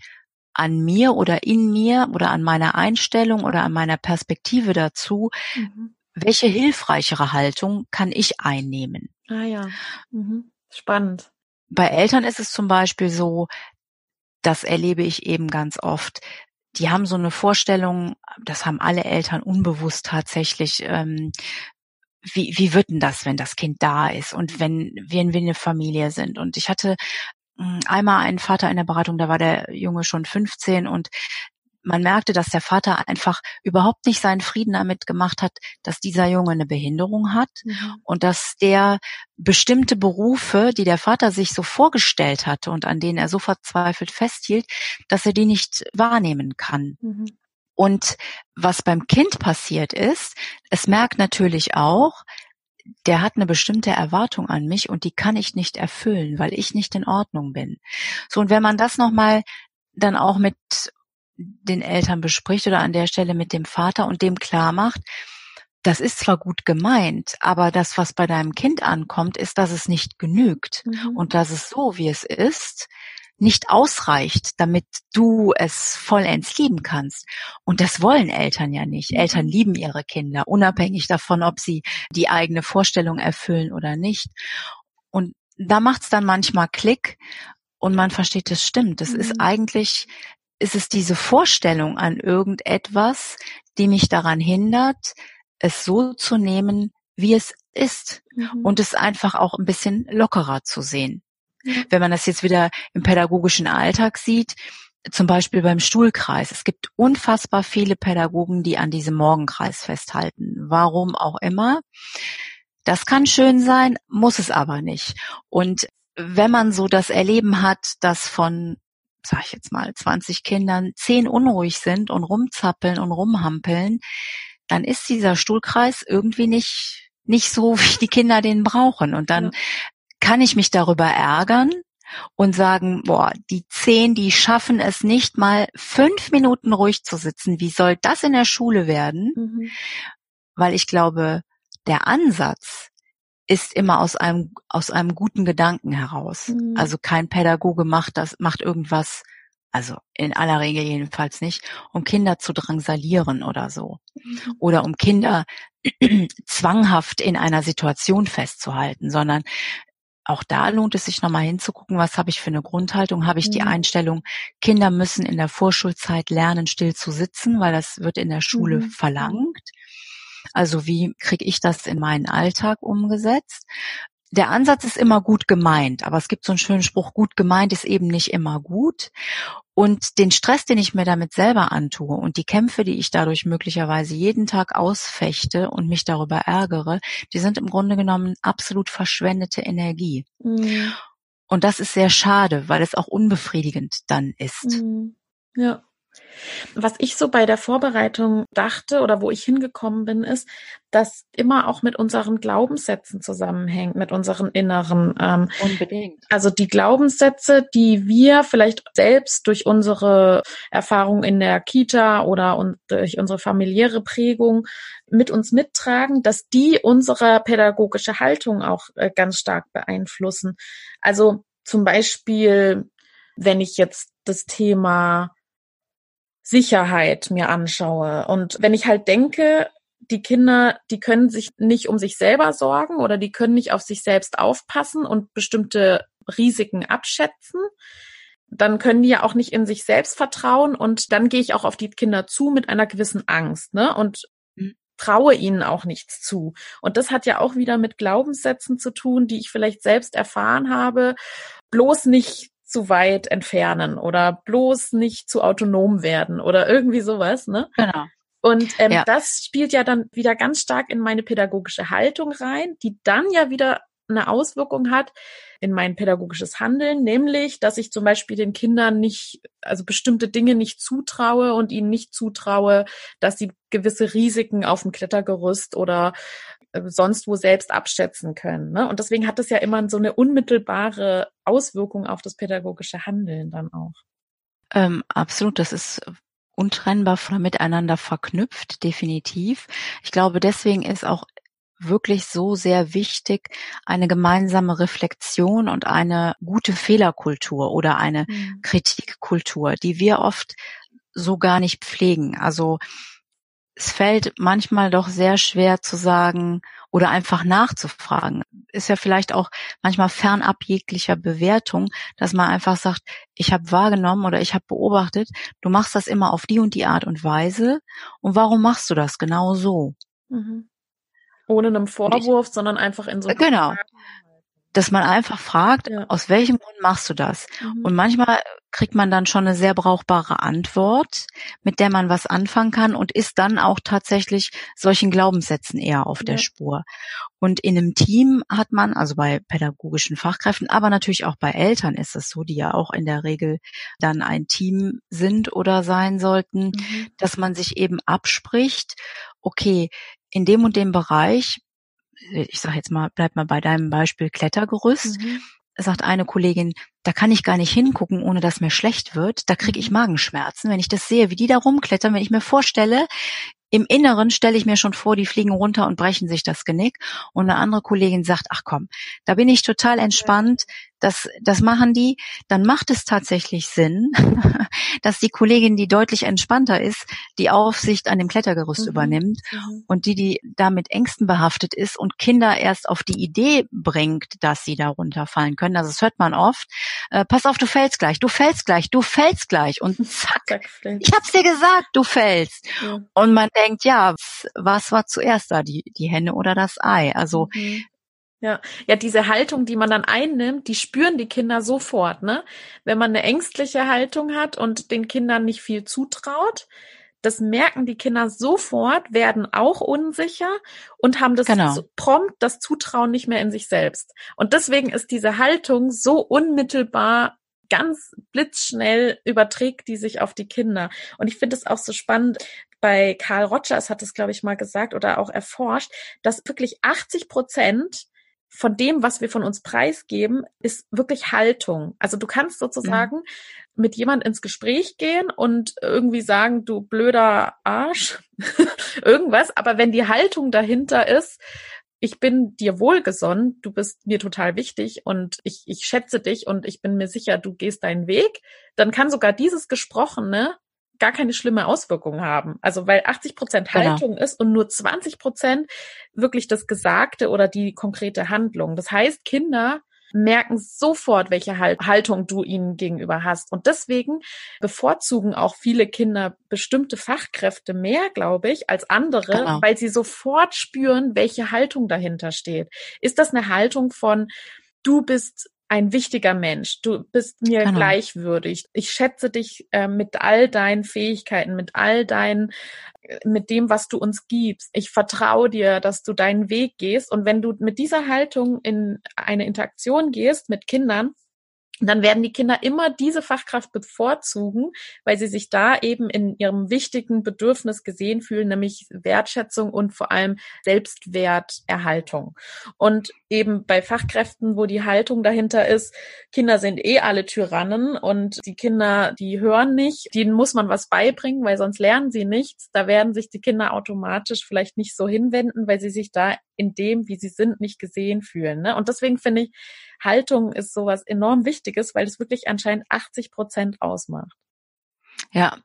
an mir oder in mir oder an meiner Einstellung oder an meiner Perspektive dazu, mhm. welche hilfreichere Haltung kann ich einnehmen? Ah ja, mhm. spannend. Bei Eltern ist es zum Beispiel so, das erlebe ich eben ganz oft. Die haben so eine Vorstellung, das haben alle Eltern unbewusst tatsächlich, ähm, wie, wie wird denn das, wenn das Kind da ist und wenn wir, wir eine Familie sind? Und ich hatte hm, einmal einen Vater in der Beratung, da war der Junge schon 15 und man merkte, dass der Vater einfach überhaupt nicht seinen Frieden damit gemacht hat, dass dieser Junge eine Behinderung hat mhm. und dass der bestimmte Berufe, die der Vater sich so vorgestellt hatte und an denen er so verzweifelt festhielt, dass er die nicht wahrnehmen kann. Mhm. Und was beim Kind passiert ist, es merkt natürlich auch, der hat eine bestimmte Erwartung an mich und die kann ich nicht erfüllen, weil ich nicht in Ordnung bin. So, und wenn man das nochmal dann auch mit den Eltern bespricht oder an der Stelle mit dem Vater und dem klar macht, das ist zwar gut gemeint, aber das, was bei deinem Kind ankommt, ist, dass es nicht genügt mhm. und dass es so, wie es ist, nicht ausreicht, damit du es vollends lieben kannst. Und das wollen Eltern ja nicht. Mhm. Eltern lieben ihre Kinder, unabhängig davon, ob sie die eigene Vorstellung erfüllen oder nicht. Und da macht's dann manchmal Klick und man versteht, es stimmt. Das mhm. ist eigentlich, ist es diese Vorstellung an irgendetwas, die mich daran hindert, es so zu nehmen, wie es ist mhm. und es einfach auch ein bisschen lockerer zu sehen. Wenn man das jetzt wieder im pädagogischen Alltag sieht, zum Beispiel beim Stuhlkreis. Es gibt unfassbar viele Pädagogen, die an diesem Morgenkreis festhalten. Warum auch immer. Das kann schön sein, muss es aber nicht. Und wenn man so das Erleben hat, dass von, sag ich jetzt mal, 20 Kindern zehn unruhig sind und rumzappeln und rumhampeln, dann ist dieser Stuhlkreis irgendwie nicht, nicht so, wie die Kinder den brauchen. Und dann ja. Kann ich mich darüber ärgern und sagen, boah, die zehn, die schaffen es nicht mal fünf Minuten ruhig zu sitzen. Wie soll das in der Schule werden? Mhm. Weil ich glaube, der Ansatz ist immer aus einem, aus einem guten Gedanken heraus. Mhm. Also kein Pädagoge macht das, macht irgendwas, also in aller Regel jedenfalls nicht, um Kinder zu drangsalieren oder so. Mhm. Oder um Kinder zwanghaft in einer Situation festzuhalten, sondern auch da lohnt es sich nochmal hinzugucken, was habe ich für eine Grundhaltung? Habe ich mhm. die Einstellung, Kinder müssen in der Vorschulzeit lernen, still zu sitzen, weil das wird in der Schule mhm. verlangt. Also wie kriege ich das in meinen Alltag umgesetzt? Der Ansatz ist immer gut gemeint, aber es gibt so einen schönen Spruch, gut gemeint ist eben nicht immer gut. Und den Stress, den ich mir damit selber antue und die Kämpfe, die ich dadurch möglicherweise jeden Tag ausfechte und mich darüber ärgere, die sind im Grunde genommen absolut verschwendete Energie. Mhm. Und das ist sehr schade, weil es auch unbefriedigend dann ist. Mhm. Ja. Was ich so bei der Vorbereitung dachte oder wo ich hingekommen bin, ist, dass immer auch mit unseren Glaubenssätzen zusammenhängt, mit unseren inneren. Ähm, Unbedingt. Also die Glaubenssätze, die wir vielleicht selbst durch unsere Erfahrung in der Kita oder und durch unsere familiäre Prägung mit uns mittragen, dass die unsere pädagogische Haltung auch äh, ganz stark beeinflussen. Also zum Beispiel, wenn ich jetzt das Thema Sicherheit mir anschaue. Und wenn ich halt denke, die Kinder, die können sich nicht um sich selber sorgen oder die können nicht auf sich selbst aufpassen und bestimmte Risiken abschätzen, dann können die ja auch nicht in sich selbst vertrauen und dann gehe ich auch auf die Kinder zu mit einer gewissen Angst, ne? Und mhm. traue ihnen auch nichts zu. Und das hat ja auch wieder mit Glaubenssätzen zu tun, die ich vielleicht selbst erfahren habe. Bloß nicht zu weit entfernen oder bloß nicht zu autonom werden oder irgendwie sowas, ne? Genau. Und ähm, ja. das spielt ja dann wieder ganz stark in meine pädagogische Haltung rein, die dann ja wieder eine Auswirkung hat in mein pädagogisches Handeln, nämlich, dass ich zum Beispiel den Kindern nicht, also bestimmte Dinge nicht zutraue und ihnen nicht zutraue, dass sie gewisse Risiken auf dem Klettergerüst oder sonst wo selbst abschätzen können. Ne? Und deswegen hat das ja immer so eine unmittelbare Auswirkung auf das pädagogische Handeln dann auch. Ähm, absolut, das ist untrennbar miteinander verknüpft, definitiv. Ich glaube, deswegen ist auch wirklich so sehr wichtig, eine gemeinsame Reflexion und eine gute Fehlerkultur oder eine mhm. Kritikkultur, die wir oft so gar nicht pflegen. Also es fällt manchmal doch sehr schwer zu sagen oder einfach nachzufragen. Ist ja vielleicht auch manchmal fernab jeglicher Bewertung, dass man einfach sagt, ich habe wahrgenommen oder ich habe beobachtet, du machst das immer auf die und die Art und Weise. Und warum machst du das genau so? Mhm. Ohne einen Vorwurf, ich, sondern einfach in so. Genau dass man einfach fragt, ja. aus welchem Grund machst du das? Mhm. Und manchmal kriegt man dann schon eine sehr brauchbare Antwort, mit der man was anfangen kann und ist dann auch tatsächlich solchen Glaubenssätzen eher auf ja. der Spur. Und in einem Team hat man, also bei pädagogischen Fachkräften, aber natürlich auch bei Eltern ist es so, die ja auch in der Regel dann ein Team sind oder sein sollten, mhm. dass man sich eben abspricht, okay, in dem und dem Bereich ich sage jetzt mal, bleib mal bei deinem Beispiel Klettergerüst, mhm. sagt eine Kollegin, da kann ich gar nicht hingucken, ohne dass mir schlecht wird. Da kriege ich mhm. Magenschmerzen, wenn ich das sehe, wie die da rumklettern, wenn ich mir vorstelle, im Inneren stelle ich mir schon vor, die fliegen runter und brechen sich das Genick. Und eine andere Kollegin sagt, ach komm, da bin ich total entspannt, das, das machen die. Dann macht es tatsächlich Sinn, dass die Kollegin, die deutlich entspannter ist, die Aufsicht an dem Klettergerüst mhm. übernimmt mhm. und die, die damit Ängsten behaftet ist und Kinder erst auf die Idee bringt, dass sie da runterfallen können. Also das hört man oft. Äh, pass auf, du fällst gleich, du fällst gleich, du fällst gleich. Und zack, ich hab's dir gesagt, du fällst. Ja. Und man denkt, ja, was war zuerst da, die, die Henne oder das Ei? Also mhm. Ja, ja, diese Haltung, die man dann einnimmt, die spüren die Kinder sofort, ne? Wenn man eine ängstliche Haltung hat und den Kindern nicht viel zutraut, das merken die Kinder sofort, werden auch unsicher und haben das genau. prompt das Zutrauen nicht mehr in sich selbst. Und deswegen ist diese Haltung so unmittelbar ganz blitzschnell überträgt die sich auf die Kinder. Und ich finde es auch so spannend. Bei Karl Rogers hat es, glaube ich, mal gesagt oder auch erforscht, dass wirklich 80 Prozent von dem, was wir von uns preisgeben, ist wirklich Haltung. Also du kannst sozusagen mhm. mit jemand ins Gespräch gehen und irgendwie sagen, du blöder Arsch, irgendwas. Aber wenn die Haltung dahinter ist, ich bin dir wohlgesonnen, du bist mir total wichtig und ich, ich schätze dich und ich bin mir sicher, du gehst deinen Weg, dann kann sogar dieses Gesprochene gar keine schlimme Auswirkung haben. Also weil 80 Prozent genau. Haltung genau. ist und nur 20 Prozent wirklich das Gesagte oder die konkrete Handlung. Das heißt, Kinder merken sofort, welche Haltung du ihnen gegenüber hast. Und deswegen bevorzugen auch viele Kinder bestimmte Fachkräfte mehr, glaube ich, als andere, genau. weil sie sofort spüren, welche Haltung dahinter steht. Ist das eine Haltung von, du bist ein wichtiger Mensch. Du bist mir genau. gleichwürdig. Ich schätze dich äh, mit all deinen Fähigkeiten, mit all deinen, äh, mit dem, was du uns gibst. Ich vertraue dir, dass du deinen Weg gehst. Und wenn du mit dieser Haltung in eine Interaktion gehst mit Kindern, dann werden die Kinder immer diese Fachkraft bevorzugen, weil sie sich da eben in ihrem wichtigen Bedürfnis gesehen fühlen, nämlich Wertschätzung und vor allem Selbstwerterhaltung. Und eben bei Fachkräften, wo die Haltung dahinter ist, Kinder sind eh alle Tyrannen und die Kinder, die hören nicht, denen muss man was beibringen, weil sonst lernen sie nichts. Da werden sich die Kinder automatisch vielleicht nicht so hinwenden, weil sie sich da in dem, wie sie sind, nicht gesehen fühlen. Ne? Und deswegen finde ich, Haltung ist sowas enorm Wichtiges, weil es wirklich anscheinend 80 Prozent ausmacht. Ja,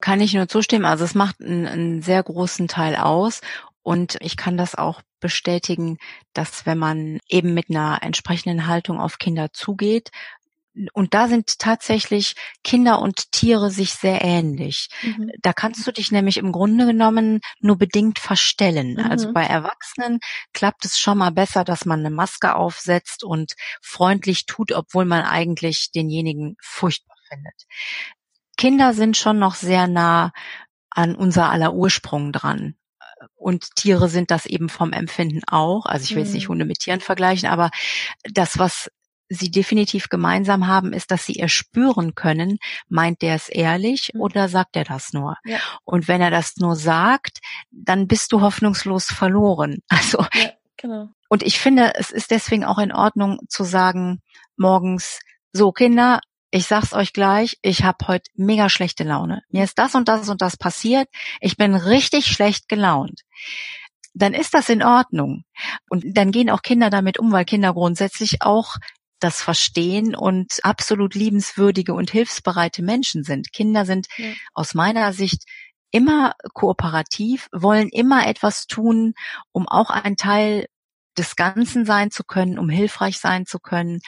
kann ich nur zustimmen. Also es macht einen, einen sehr großen Teil aus. Und ich kann das auch bestätigen, dass wenn man eben mit einer entsprechenden Haltung auf Kinder zugeht, und da sind tatsächlich Kinder und Tiere sich sehr ähnlich. Mhm. Da kannst du dich nämlich im Grunde genommen nur bedingt verstellen. Mhm. Also bei Erwachsenen klappt es schon mal besser, dass man eine Maske aufsetzt und freundlich tut, obwohl man eigentlich denjenigen furchtbar findet. Kinder sind schon noch sehr nah an unser aller Ursprung dran. Und Tiere sind das eben vom Empfinden auch. Also ich will jetzt nicht mhm. Hunde mit Tieren vergleichen, aber das, was sie definitiv gemeinsam haben, ist, dass sie erspüren können, meint der es ehrlich mhm. oder sagt er das nur? Ja. Und wenn er das nur sagt, dann bist du hoffnungslos verloren. Also ja, genau. Und ich finde, es ist deswegen auch in Ordnung zu sagen, morgens, so Kinder, ich sag's euch gleich, ich habe heute mega schlechte Laune. Mir ist das und das und das passiert. Ich bin richtig schlecht gelaunt dann ist das in Ordnung. Und dann gehen auch Kinder damit um, weil Kinder grundsätzlich auch das verstehen und absolut liebenswürdige und hilfsbereite Menschen sind. Kinder sind ja. aus meiner Sicht immer kooperativ, wollen immer etwas tun, um auch ein Teil des Ganzen sein zu können, um hilfreich sein zu können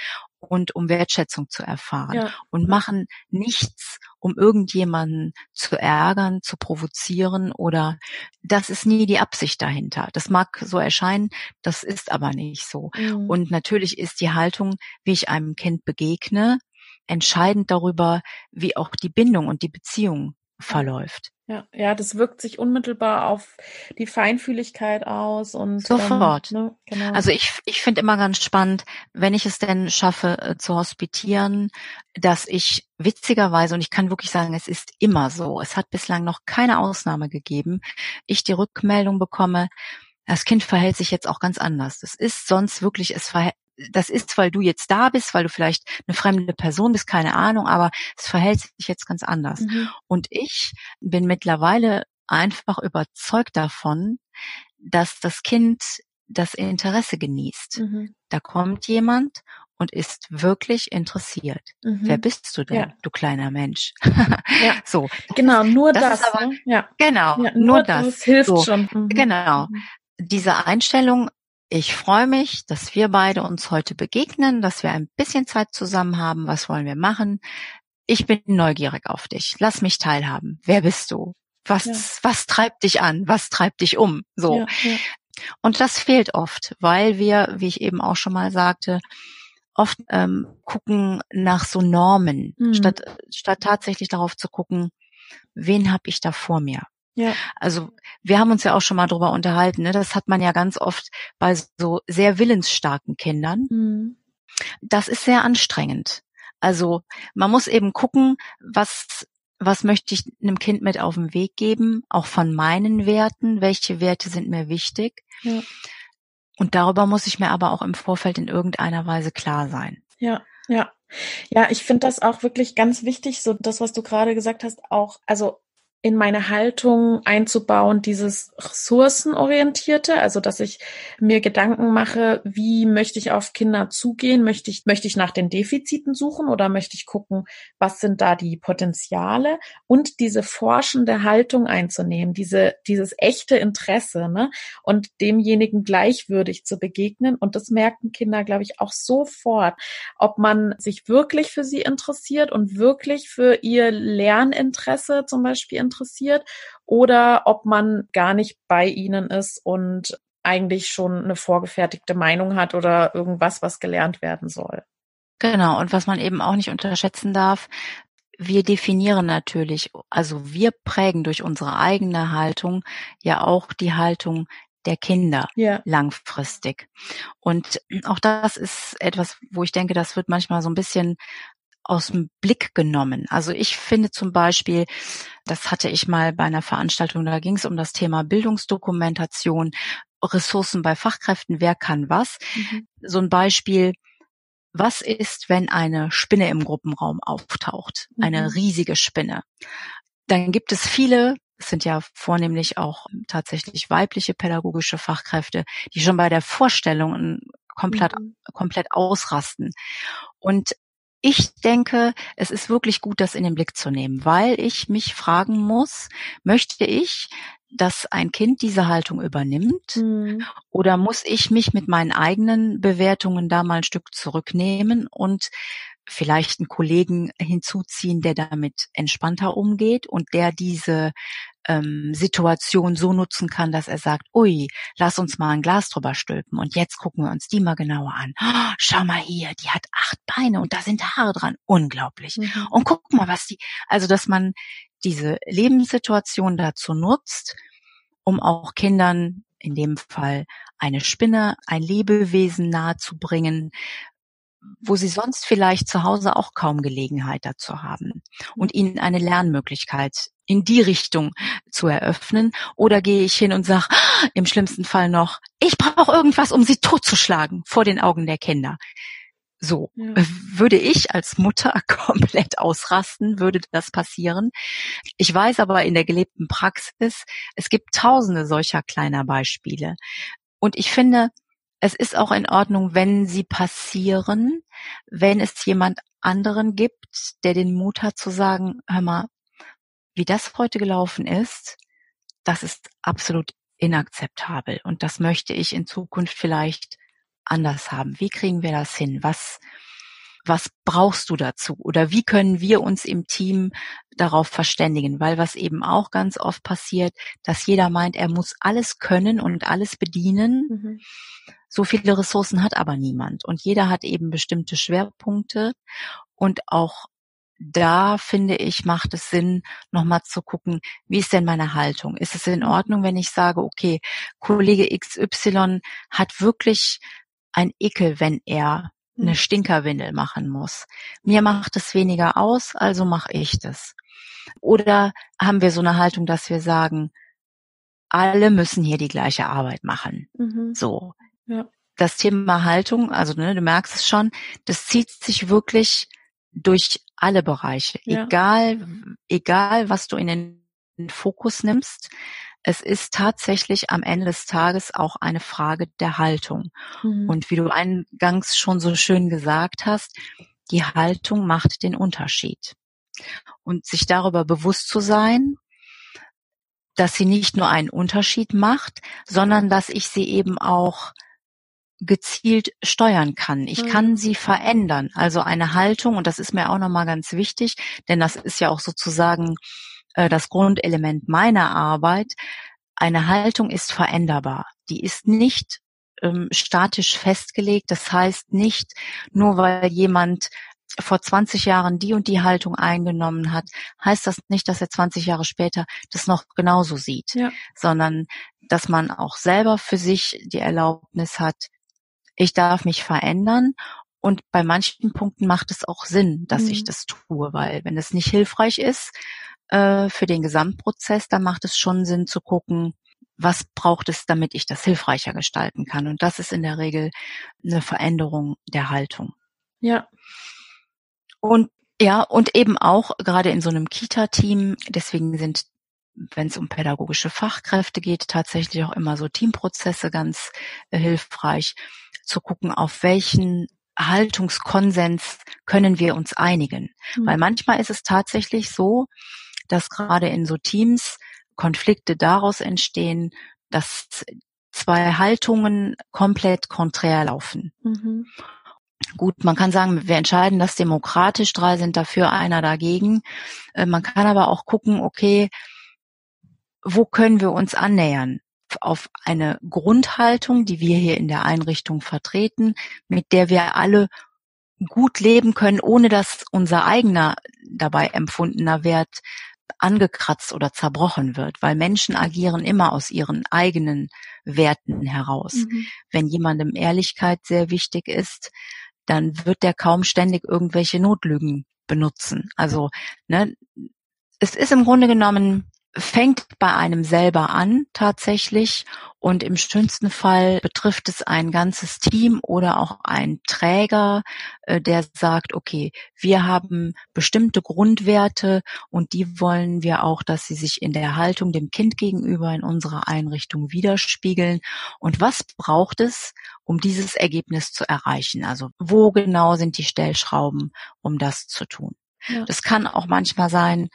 und um Wertschätzung zu erfahren ja. und machen nichts, um irgendjemanden zu ärgern, zu provozieren oder das ist nie die Absicht dahinter. Das mag so erscheinen, das ist aber nicht so. Mhm. Und natürlich ist die Haltung, wie ich einem Kind begegne, entscheidend darüber, wie auch die Bindung und die Beziehung verläuft. Ja, ja, das wirkt sich unmittelbar auf die Feinfühligkeit aus und ähm, sofort. Ähm, ne, genau. Also ich, ich finde immer ganz spannend, wenn ich es denn schaffe äh, zu hospitieren, dass ich witzigerweise und ich kann wirklich sagen, es ist immer so. Es hat bislang noch keine Ausnahme gegeben. Ich die Rückmeldung bekomme, das Kind verhält sich jetzt auch ganz anders. Das ist sonst wirklich, es verhält das ist, weil du jetzt da bist, weil du vielleicht eine fremde Person bist, keine Ahnung, aber es verhält sich jetzt ganz anders. Mhm. Und ich bin mittlerweile einfach überzeugt davon, dass das Kind das Interesse genießt. Mhm. Da kommt jemand und ist wirklich interessiert. Mhm. Wer bist du denn, ja. du kleiner Mensch? ja. So. Genau, nur das. das aber, ne? ja. Genau, ja, nur, nur, das. das hilft so. schon. Mhm. Genau. Mhm. Diese Einstellung, ich freue mich, dass wir beide uns heute begegnen, dass wir ein bisschen Zeit zusammen haben. Was wollen wir machen? Ich bin neugierig auf dich. Lass mich teilhaben. Wer bist du? Was, ja. was treibt dich an? Was treibt dich um? So. Ja, ja. Und das fehlt oft, weil wir, wie ich eben auch schon mal sagte, oft ähm, gucken nach so Normen, mhm. statt, statt tatsächlich darauf zu gucken, wen habe ich da vor mir? Ja. Also wir haben uns ja auch schon mal drüber unterhalten. Ne? Das hat man ja ganz oft bei so sehr willensstarken Kindern. Mhm. Das ist sehr anstrengend. Also man muss eben gucken, was was möchte ich einem Kind mit auf den Weg geben, auch von meinen Werten, welche Werte sind mir wichtig. Ja. Und darüber muss ich mir aber auch im Vorfeld in irgendeiner Weise klar sein. Ja, ja. Ja, ich finde das auch wirklich ganz wichtig, so das, was du gerade gesagt hast, auch, also in meine Haltung einzubauen, dieses ressourcenorientierte, also dass ich mir Gedanken mache, wie möchte ich auf Kinder zugehen? Möchte ich, möchte ich nach den Defiziten suchen oder möchte ich gucken, was sind da die Potenziale? Und diese forschende Haltung einzunehmen, diese, dieses echte Interesse, ne? Und demjenigen gleichwürdig zu begegnen. Und das merken Kinder, glaube ich, auch sofort, ob man sich wirklich für sie interessiert und wirklich für ihr Lerninteresse zum Beispiel interessiert oder ob man gar nicht bei ihnen ist und eigentlich schon eine vorgefertigte Meinung hat oder irgendwas, was gelernt werden soll. Genau, und was man eben auch nicht unterschätzen darf, wir definieren natürlich, also wir prägen durch unsere eigene Haltung ja auch die Haltung der Kinder ja. langfristig. Und auch das ist etwas, wo ich denke, das wird manchmal so ein bisschen aus dem Blick genommen. Also ich finde zum Beispiel, das hatte ich mal bei einer Veranstaltung, da ging es um das Thema Bildungsdokumentation, Ressourcen bei Fachkräften, wer kann was. Mhm. So ein Beispiel, was ist, wenn eine Spinne im Gruppenraum auftaucht? Mhm. Eine riesige Spinne. Dann gibt es viele, es sind ja vornehmlich auch tatsächlich weibliche pädagogische Fachkräfte, die schon bei der Vorstellung komplett, mhm. komplett ausrasten. Und ich denke, es ist wirklich gut, das in den Blick zu nehmen, weil ich mich fragen muss, möchte ich, dass ein Kind diese Haltung übernimmt? Mhm. Oder muss ich mich mit meinen eigenen Bewertungen da mal ein Stück zurücknehmen und vielleicht einen Kollegen hinzuziehen, der damit entspannter umgeht und der diese ähm, Situation so nutzen kann, dass er sagt, ui, lass uns mal ein Glas drüber stülpen und jetzt gucken wir uns die mal genauer an. Oh, schau mal hier, die hat acht Beine und da sind Haare dran. Unglaublich. Mhm. Und guck mal, was die, also dass man diese Lebenssituation dazu nutzt, um auch Kindern in dem Fall eine Spinne, ein Lebewesen nahezubringen, wo sie sonst vielleicht zu Hause auch kaum Gelegenheit dazu haben und ihnen eine Lernmöglichkeit in die Richtung zu eröffnen oder gehe ich hin und sage im schlimmsten Fall noch, ich brauche irgendwas, um sie totzuschlagen vor den Augen der Kinder. So ja. würde ich als Mutter komplett ausrasten, würde das passieren. Ich weiß aber in der gelebten Praxis, es gibt tausende solcher kleiner Beispiele. Und ich finde, es ist auch in Ordnung, wenn sie passieren, wenn es jemand anderen gibt, der den Mut hat zu sagen, hör mal, wie das heute gelaufen ist, das ist absolut inakzeptabel und das möchte ich in Zukunft vielleicht anders haben. Wie kriegen wir das hin? Was, was brauchst du dazu? Oder wie können wir uns im Team darauf verständigen? Weil was eben auch ganz oft passiert, dass jeder meint, er muss alles können und alles bedienen. Mhm. So viele Ressourcen hat aber niemand. Und jeder hat eben bestimmte Schwerpunkte und auch da finde ich, macht es Sinn, nochmal zu gucken, wie ist denn meine Haltung? Ist es in Ordnung, wenn ich sage, okay, Kollege XY hat wirklich ein Ekel, wenn er eine mhm. Stinkerwindel machen muss. Mir macht es weniger aus, also mache ich das. Oder haben wir so eine Haltung, dass wir sagen, alle müssen hier die gleiche Arbeit machen. Mhm. So. Ja. das Thema Haltung, also ne, du merkst es schon, das zieht sich wirklich durch alle Bereiche, ja. egal, egal was du in den Fokus nimmst. Es ist tatsächlich am Ende des Tages auch eine Frage der Haltung. Mhm. Und wie du eingangs schon so schön gesagt hast, die Haltung macht den Unterschied. Und sich darüber bewusst zu sein, dass sie nicht nur einen Unterschied macht, sondern dass ich sie eben auch gezielt steuern kann. Ich mhm. kann sie verändern. Also eine Haltung, und das ist mir auch nochmal ganz wichtig, denn das ist ja auch sozusagen äh, das Grundelement meiner Arbeit. Eine Haltung ist veränderbar. Die ist nicht ähm, statisch festgelegt. Das heißt nicht, nur weil jemand vor 20 Jahren die und die Haltung eingenommen hat, heißt das nicht, dass er 20 Jahre später das noch genauso sieht, ja. sondern dass man auch selber für sich die Erlaubnis hat, ich darf mich verändern und bei manchen Punkten macht es auch Sinn, dass mhm. ich das tue, weil wenn es nicht hilfreich ist äh, für den Gesamtprozess, dann macht es schon Sinn zu gucken, was braucht es, damit ich das hilfreicher gestalten kann. Und das ist in der Regel eine Veränderung der Haltung. Ja. Und ja, und eben auch gerade in so einem Kita-Team, deswegen sind wenn es um pädagogische Fachkräfte geht, tatsächlich auch immer so Teamprozesse ganz äh, hilfreich, zu gucken, auf welchen Haltungskonsens können wir uns einigen. Mhm. Weil manchmal ist es tatsächlich so, dass gerade in so Teams Konflikte daraus entstehen, dass zwei Haltungen komplett konträr laufen. Mhm. Gut, man kann sagen, wir entscheiden das demokratisch, drei sind dafür, einer dagegen. Äh, man kann aber auch gucken, okay, wo können wir uns annähern? Auf eine Grundhaltung, die wir hier in der Einrichtung vertreten, mit der wir alle gut leben können, ohne dass unser eigener dabei empfundener Wert angekratzt oder zerbrochen wird, weil Menschen agieren immer aus ihren eigenen Werten heraus. Mhm. Wenn jemandem Ehrlichkeit sehr wichtig ist, dann wird der kaum ständig irgendwelche Notlügen benutzen. Also ne, es ist im Grunde genommen fängt bei einem selber an tatsächlich und im schönsten Fall betrifft es ein ganzes Team oder auch ein Träger, äh, der sagt, okay, wir haben bestimmte Grundwerte und die wollen wir auch, dass sie sich in der Haltung dem Kind gegenüber in unserer Einrichtung widerspiegeln. Und was braucht es, um dieses Ergebnis zu erreichen? Also wo genau sind die Stellschrauben, um das zu tun? Ja. Das kann auch manchmal sein,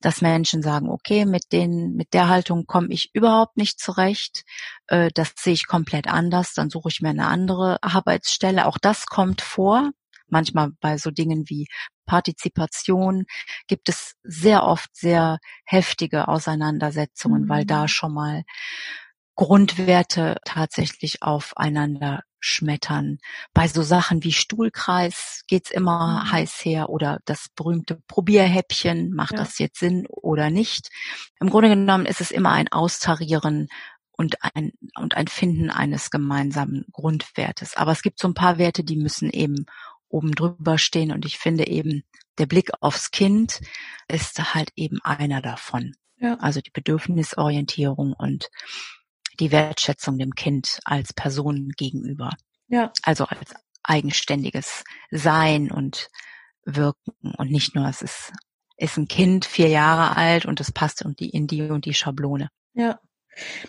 dass Menschen sagen, okay, mit den, mit der Haltung komme ich überhaupt nicht zurecht, äh, das sehe ich komplett anders, dann suche ich mir eine andere Arbeitsstelle. Auch das kommt vor. Manchmal bei so Dingen wie Partizipation gibt es sehr oft sehr heftige Auseinandersetzungen, mhm. weil da schon mal Grundwerte tatsächlich aufeinander schmettern. Bei so Sachen wie Stuhlkreis geht's immer mhm. heiß her oder das berühmte Probierhäppchen, macht ja. das jetzt Sinn oder nicht? Im Grunde genommen ist es immer ein Austarieren und ein, und ein Finden eines gemeinsamen Grundwertes. Aber es gibt so ein paar Werte, die müssen eben oben drüber stehen und ich finde eben, der Blick aufs Kind ist halt eben einer davon. Ja. Also die Bedürfnisorientierung und die Wertschätzung dem Kind als Person gegenüber. Ja. Also als eigenständiges Sein und Wirken und nicht nur, es ist, ist ein Kind, vier Jahre alt und es passt in die, in die und die Schablone. Ja.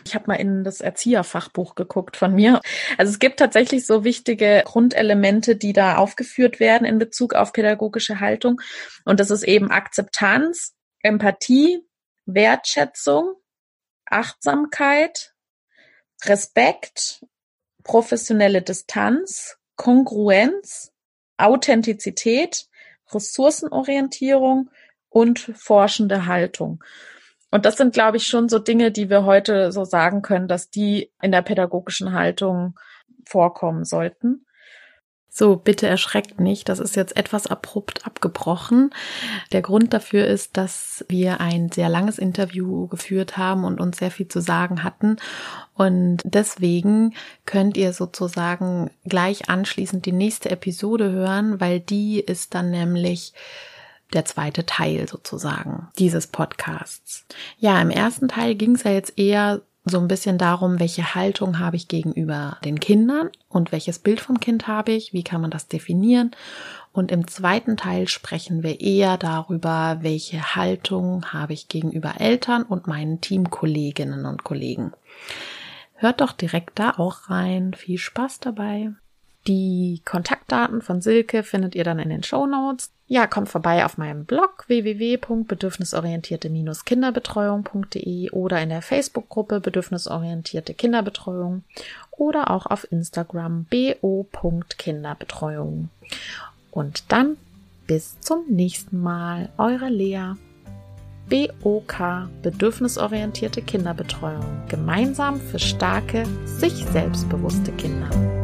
Ich habe mal in das Erzieherfachbuch geguckt von mir. Also es gibt tatsächlich so wichtige Grundelemente, die da aufgeführt werden in Bezug auf pädagogische Haltung. Und das ist eben Akzeptanz, Empathie, Wertschätzung, Achtsamkeit, Respekt, professionelle Distanz, Kongruenz, Authentizität, Ressourcenorientierung und forschende Haltung. Und das sind, glaube ich, schon so Dinge, die wir heute so sagen können, dass die in der pädagogischen Haltung vorkommen sollten. So, bitte erschreckt nicht. Das ist jetzt etwas abrupt abgebrochen. Der Grund dafür ist, dass wir ein sehr langes Interview geführt haben und uns sehr viel zu sagen hatten. Und deswegen könnt ihr sozusagen gleich anschließend die nächste Episode hören, weil die ist dann nämlich der zweite Teil sozusagen dieses Podcasts. Ja, im ersten Teil ging es ja jetzt eher so ein bisschen darum, welche Haltung habe ich gegenüber den Kindern und welches Bild vom Kind habe ich, wie kann man das definieren. Und im zweiten Teil sprechen wir eher darüber, welche Haltung habe ich gegenüber Eltern und meinen Teamkolleginnen und Kollegen. Hört doch direkt da auch rein. Viel Spaß dabei. Die Kontaktdaten von Silke findet ihr dann in den Show Notes. Ja, kommt vorbei auf meinem Blog www.bedürfnisorientierte-kinderbetreuung.de oder in der Facebook-Gruppe Bedürfnisorientierte Kinderbetreuung oder auch auf Instagram bo.kinderbetreuung. Und dann bis zum nächsten Mal, eure Lea. BOK Bedürfnisorientierte Kinderbetreuung. Gemeinsam für starke, sich selbstbewusste Kinder.